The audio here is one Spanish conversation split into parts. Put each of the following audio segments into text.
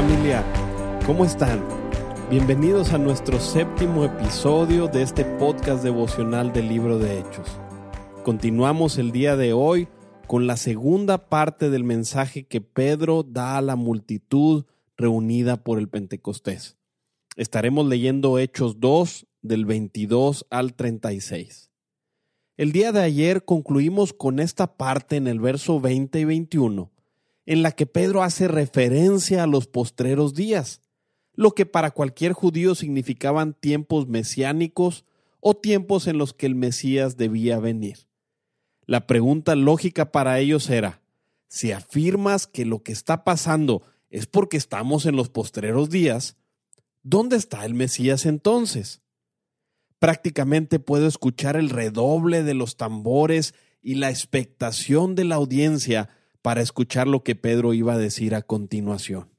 Familia, ¿cómo están? Bienvenidos a nuestro séptimo episodio de este podcast devocional del libro de Hechos. Continuamos el día de hoy con la segunda parte del mensaje que Pedro da a la multitud reunida por el Pentecostés. Estaremos leyendo Hechos 2 del 22 al 36. El día de ayer concluimos con esta parte en el verso 20 y 21, en la que Pedro hace referencia a los postreros días, lo que para cualquier judío significaban tiempos mesiánicos o tiempos en los que el Mesías debía venir. La pregunta lógica para ellos era, si afirmas que lo que está pasando es porque estamos en los postreros días, ¿dónde está el Mesías entonces? Prácticamente puedo escuchar el redoble de los tambores y la expectación de la audiencia para escuchar lo que Pedro iba a decir a continuación.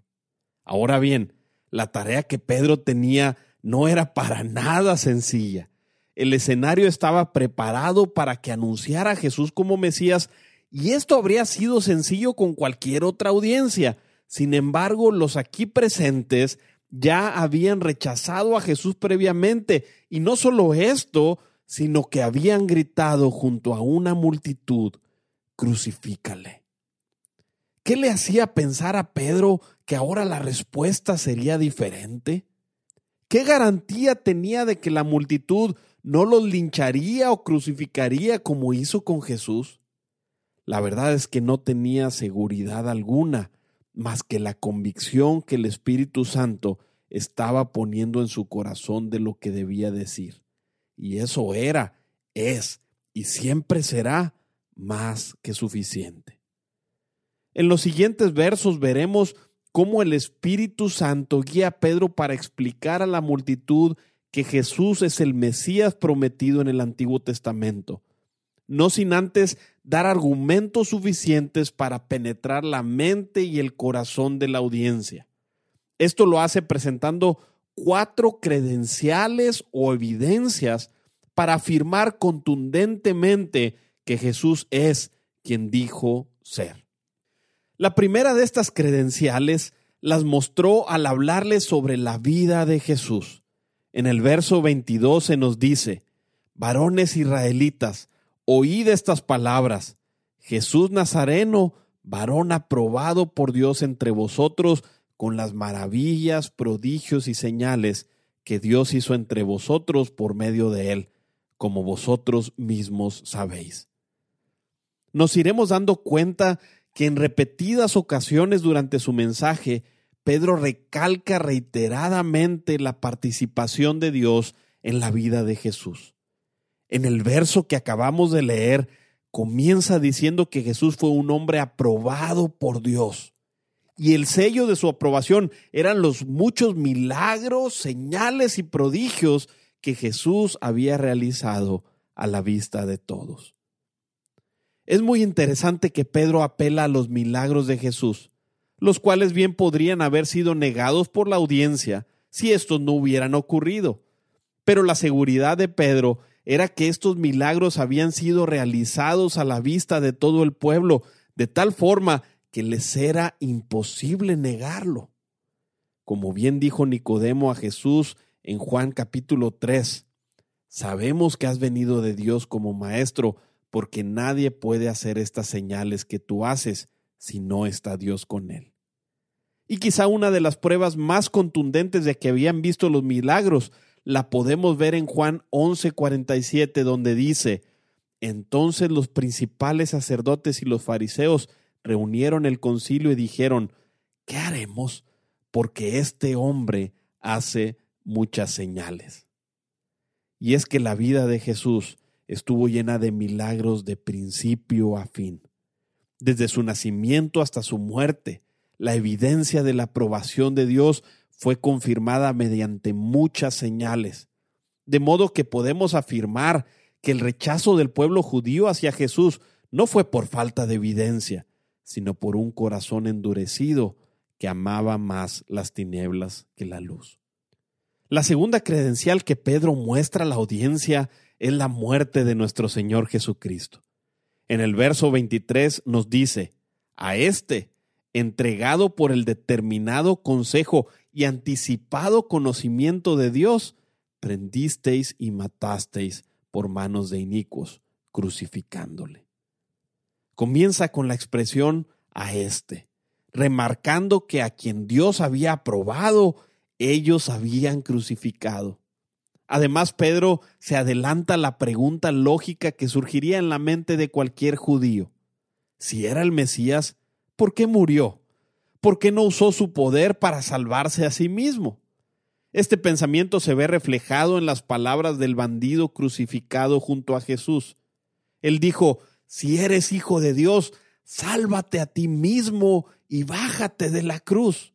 Ahora bien, la tarea que Pedro tenía no era para nada sencilla el escenario estaba preparado para que anunciara a Jesús como Mesías y esto habría sido sencillo con cualquier otra audiencia. Sin embargo, los aquí presentes ya habían rechazado a Jesús previamente y no solo esto, sino que habían gritado junto a una multitud, crucifícale. ¿Qué le hacía pensar a Pedro que ahora la respuesta sería diferente? ¿Qué garantía tenía de que la multitud no los lincharía o crucificaría como hizo con Jesús? La verdad es que no tenía seguridad alguna, más que la convicción que el Espíritu Santo estaba poniendo en su corazón de lo que debía decir. Y eso era, es y siempre será más que suficiente. En los siguientes versos veremos cómo el Espíritu Santo guía a Pedro para explicar a la multitud que Jesús es el Mesías prometido en el Antiguo Testamento, no sin antes dar argumentos suficientes para penetrar la mente y el corazón de la audiencia. Esto lo hace presentando cuatro credenciales o evidencias para afirmar contundentemente que Jesús es quien dijo ser. La primera de estas credenciales las mostró al hablarle sobre la vida de Jesús. En el verso 22 se nos dice, varones israelitas, oíd estas palabras. Jesús Nazareno, varón aprobado por Dios entre vosotros, con las maravillas, prodigios y señales que Dios hizo entre vosotros por medio de él, como vosotros mismos sabéis. Nos iremos dando cuenta que en repetidas ocasiones durante su mensaje, Pedro recalca reiteradamente la participación de Dios en la vida de Jesús. En el verso que acabamos de leer, comienza diciendo que Jesús fue un hombre aprobado por Dios. Y el sello de su aprobación eran los muchos milagros, señales y prodigios que Jesús había realizado a la vista de todos. Es muy interesante que Pedro apela a los milagros de Jesús los cuales bien podrían haber sido negados por la audiencia si estos no hubieran ocurrido. Pero la seguridad de Pedro era que estos milagros habían sido realizados a la vista de todo el pueblo, de tal forma que les era imposible negarlo. Como bien dijo Nicodemo a Jesús en Juan capítulo 3, sabemos que has venido de Dios como maestro, porque nadie puede hacer estas señales que tú haces si no está Dios con él. Y quizá una de las pruebas más contundentes de que habían visto los milagros la podemos ver en Juan 11:47, donde dice, entonces los principales sacerdotes y los fariseos reunieron el concilio y dijeron, ¿qué haremos? Porque este hombre hace muchas señales. Y es que la vida de Jesús estuvo llena de milagros de principio a fin. Desde su nacimiento hasta su muerte, la evidencia de la aprobación de Dios fue confirmada mediante muchas señales. De modo que podemos afirmar que el rechazo del pueblo judío hacia Jesús no fue por falta de evidencia, sino por un corazón endurecido que amaba más las tinieblas que la luz. La segunda credencial que Pedro muestra a la audiencia es la muerte de nuestro Señor Jesucristo. En el verso 23 nos dice, a este, entregado por el determinado consejo y anticipado conocimiento de Dios, prendisteis y matasteis por manos de inicuos, crucificándole. Comienza con la expresión a este, remarcando que a quien Dios había aprobado, ellos habían crucificado. Además, Pedro se adelanta la pregunta lógica que surgiría en la mente de cualquier judío. Si era el Mesías, ¿por qué murió? ¿Por qué no usó su poder para salvarse a sí mismo? Este pensamiento se ve reflejado en las palabras del bandido crucificado junto a Jesús. Él dijo, si eres hijo de Dios, sálvate a ti mismo y bájate de la cruz.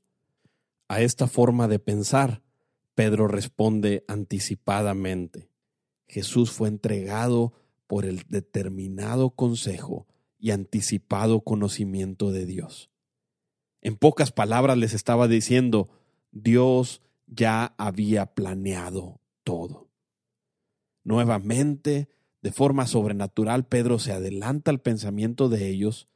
A esta forma de pensar, Pedro responde anticipadamente. Jesús fue entregado por el determinado consejo y anticipado conocimiento de Dios. En pocas palabras les estaba diciendo, Dios ya había planeado todo. Nuevamente, de forma sobrenatural, Pedro se adelanta al pensamiento de ellos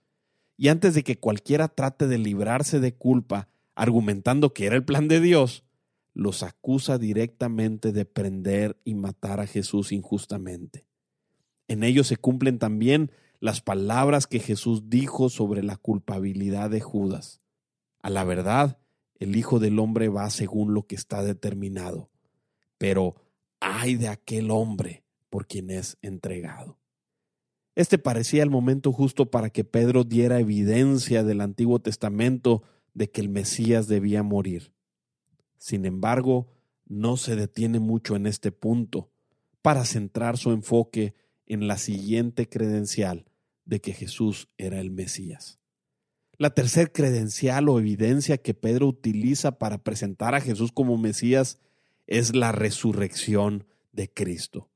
y antes de que cualquiera trate de librarse de culpa, argumentando que era el plan de Dios, los acusa directamente de prender y matar a Jesús injustamente. En ellos se cumplen también las palabras que Jesús dijo sobre la culpabilidad de Judas. A la verdad, el Hijo del Hombre va según lo que está determinado, pero ay de aquel hombre por quien es entregado. Este parecía el momento justo para que Pedro diera evidencia del Antiguo Testamento de que el Mesías debía morir. Sin embargo, no se detiene mucho en este punto para centrar su enfoque en la siguiente credencial de que Jesús era el Mesías. La tercer credencial o evidencia que Pedro utiliza para presentar a Jesús como Mesías es la resurrección de Cristo.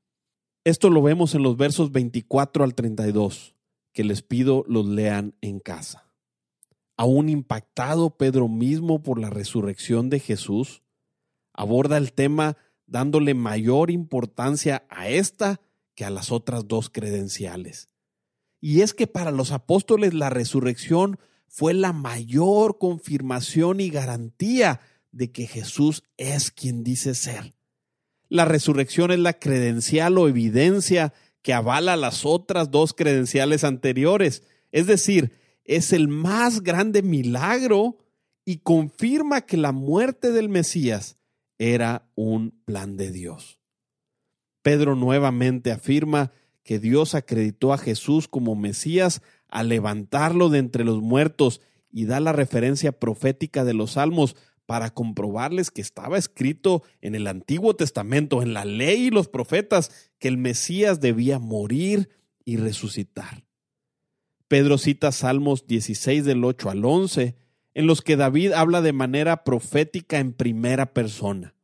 Esto lo vemos en los versos 24 al 32, que les pido los lean en casa. Aún impactado Pedro mismo por la resurrección de Jesús, aborda el tema dándole mayor importancia a esta que a las otras dos credenciales. Y es que para los apóstoles la resurrección fue la mayor confirmación y garantía de que Jesús es quien dice ser. La resurrección es la credencial o evidencia que avala las otras dos credenciales anteriores, es decir, es el más grande milagro y confirma que la muerte del Mesías era un plan de Dios. Pedro nuevamente afirma que Dios acreditó a Jesús como Mesías a levantarlo de entre los muertos y da la referencia profética de los salmos para comprobarles que estaba escrito en el Antiguo Testamento, en la ley y los profetas, que el Mesías debía morir y resucitar. Pedro cita Salmos 16 del 8 al 11, en los que David habla de manera profética en primera persona.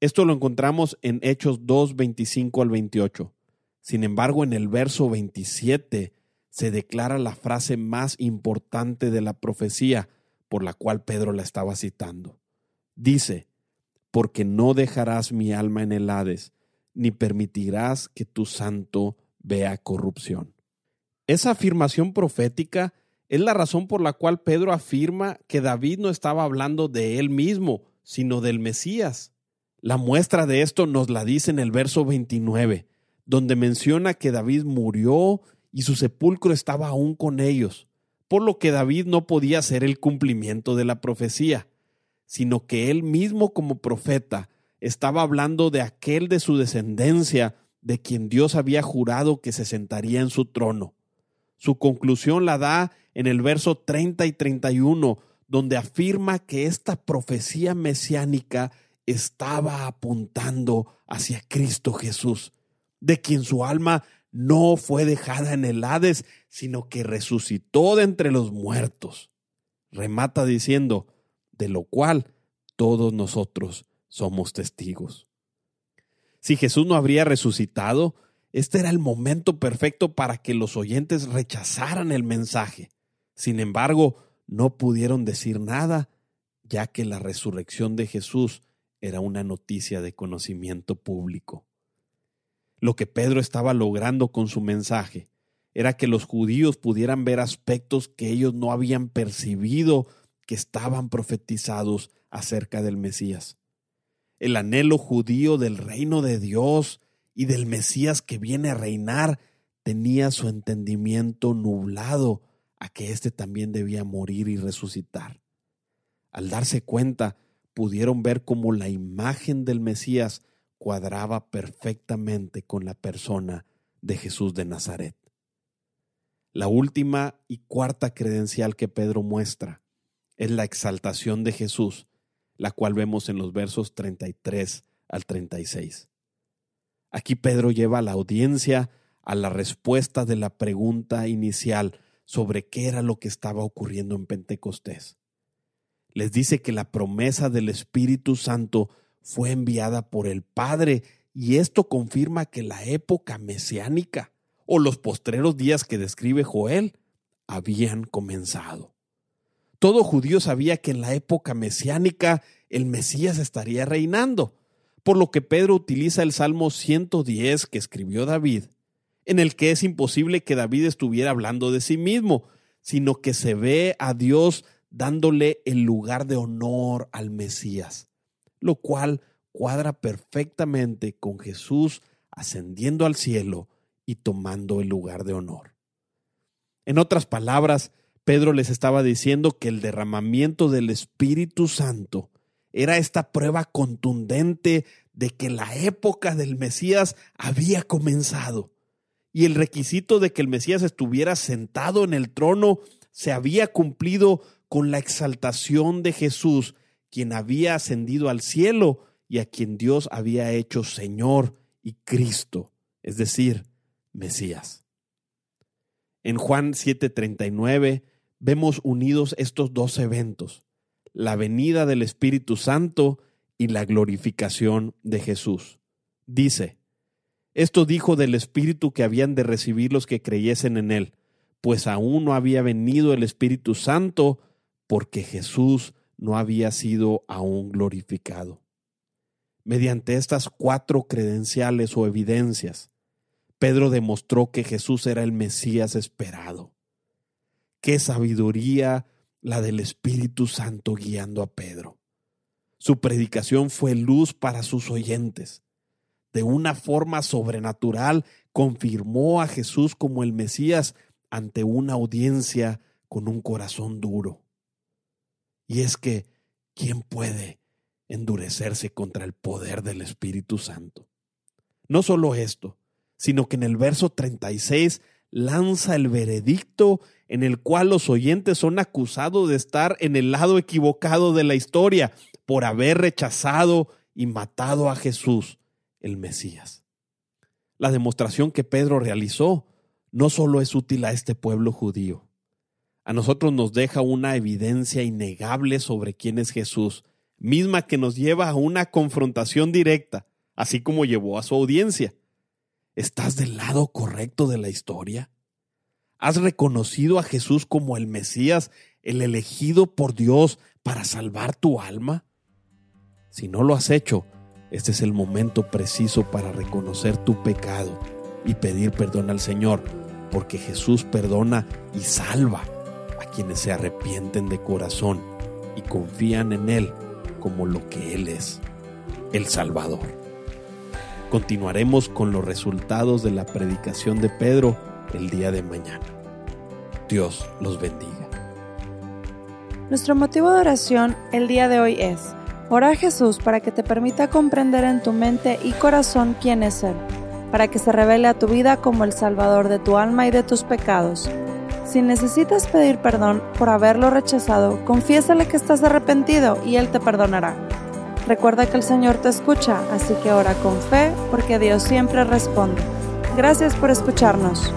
Esto lo encontramos en Hechos 2, 25 al 28. Sin embargo, en el verso 27 se declara la frase más importante de la profecía por la cual Pedro la estaba citando. Dice, porque no dejarás mi alma en el Hades, ni permitirás que tu santo vea corrupción. Esa afirmación profética es la razón por la cual Pedro afirma que David no estaba hablando de él mismo, sino del Mesías. La muestra de esto nos la dice en el verso 29, donde menciona que David murió y su sepulcro estaba aún con ellos, por lo que David no podía hacer el cumplimiento de la profecía, sino que él mismo como profeta estaba hablando de aquel de su descendencia, de quien Dios había jurado que se sentaría en su trono. Su conclusión la da en el verso 30 y 31, donde afirma que esta profecía mesiánica estaba apuntando hacia Cristo Jesús, de quien su alma no fue dejada en el Hades, sino que resucitó de entre los muertos. remata diciendo, de lo cual todos nosotros somos testigos. Si Jesús no habría resucitado, este era el momento perfecto para que los oyentes rechazaran el mensaje. Sin embargo, no pudieron decir nada, ya que la resurrección de Jesús era una noticia de conocimiento público. Lo que Pedro estaba logrando con su mensaje era que los judíos pudieran ver aspectos que ellos no habían percibido que estaban profetizados acerca del Mesías. El anhelo judío del reino de Dios y del Mesías que viene a reinar tenía su entendimiento nublado a que éste también debía morir y resucitar. Al darse cuenta, pudieron ver cómo la imagen del Mesías cuadraba perfectamente con la persona de Jesús de Nazaret. La última y cuarta credencial que Pedro muestra es la exaltación de Jesús, la cual vemos en los versos 33 al 36. Aquí Pedro lleva a la audiencia a la respuesta de la pregunta inicial sobre qué era lo que estaba ocurriendo en Pentecostés. Les dice que la promesa del Espíritu Santo fue enviada por el Padre y esto confirma que la época mesiánica o los postreros días que describe Joel habían comenzado. Todo judío sabía que en la época mesiánica el Mesías estaría reinando, por lo que Pedro utiliza el Salmo 110 que escribió David, en el que es imposible que David estuviera hablando de sí mismo, sino que se ve a Dios dándole el lugar de honor al Mesías, lo cual cuadra perfectamente con Jesús ascendiendo al cielo y tomando el lugar de honor. En otras palabras, Pedro les estaba diciendo que el derramamiento del Espíritu Santo era esta prueba contundente de que la época del Mesías había comenzado y el requisito de que el Mesías estuviera sentado en el trono se había cumplido con la exaltación de Jesús, quien había ascendido al cielo y a quien Dios había hecho Señor y Cristo, es decir, Mesías. En Juan 7:39 vemos unidos estos dos eventos, la venida del Espíritu Santo y la glorificación de Jesús. Dice, esto dijo del Espíritu que habían de recibir los que creyesen en él, pues aún no había venido el Espíritu Santo, porque Jesús no había sido aún glorificado. Mediante estas cuatro credenciales o evidencias, Pedro demostró que Jesús era el Mesías esperado. Qué sabiduría la del Espíritu Santo guiando a Pedro. Su predicación fue luz para sus oyentes. De una forma sobrenatural confirmó a Jesús como el Mesías ante una audiencia con un corazón duro. Y es que, ¿quién puede endurecerse contra el poder del Espíritu Santo? No solo esto, sino que en el verso 36 lanza el veredicto en el cual los oyentes son acusados de estar en el lado equivocado de la historia por haber rechazado y matado a Jesús, el Mesías. La demostración que Pedro realizó no solo es útil a este pueblo judío, a nosotros nos deja una evidencia innegable sobre quién es Jesús, misma que nos lleva a una confrontación directa, así como llevó a su audiencia. ¿Estás del lado correcto de la historia? ¿Has reconocido a Jesús como el Mesías, el elegido por Dios para salvar tu alma? Si no lo has hecho, este es el momento preciso para reconocer tu pecado y pedir perdón al Señor, porque Jesús perdona y salva a quienes se arrepienten de corazón y confían en Él como lo que Él es, el Salvador. Continuaremos con los resultados de la predicación de Pedro el día de mañana. Dios los bendiga. Nuestro motivo de oración el día de hoy es orar a Jesús para que te permita comprender en tu mente y corazón quién es Él, para que se revele a tu vida como el Salvador de tu alma y de tus pecados. Si necesitas pedir perdón por haberlo rechazado, confiésale que estás arrepentido y Él te perdonará. Recuerda que el Señor te escucha, así que ora con fe porque Dios siempre responde. Gracias por escucharnos.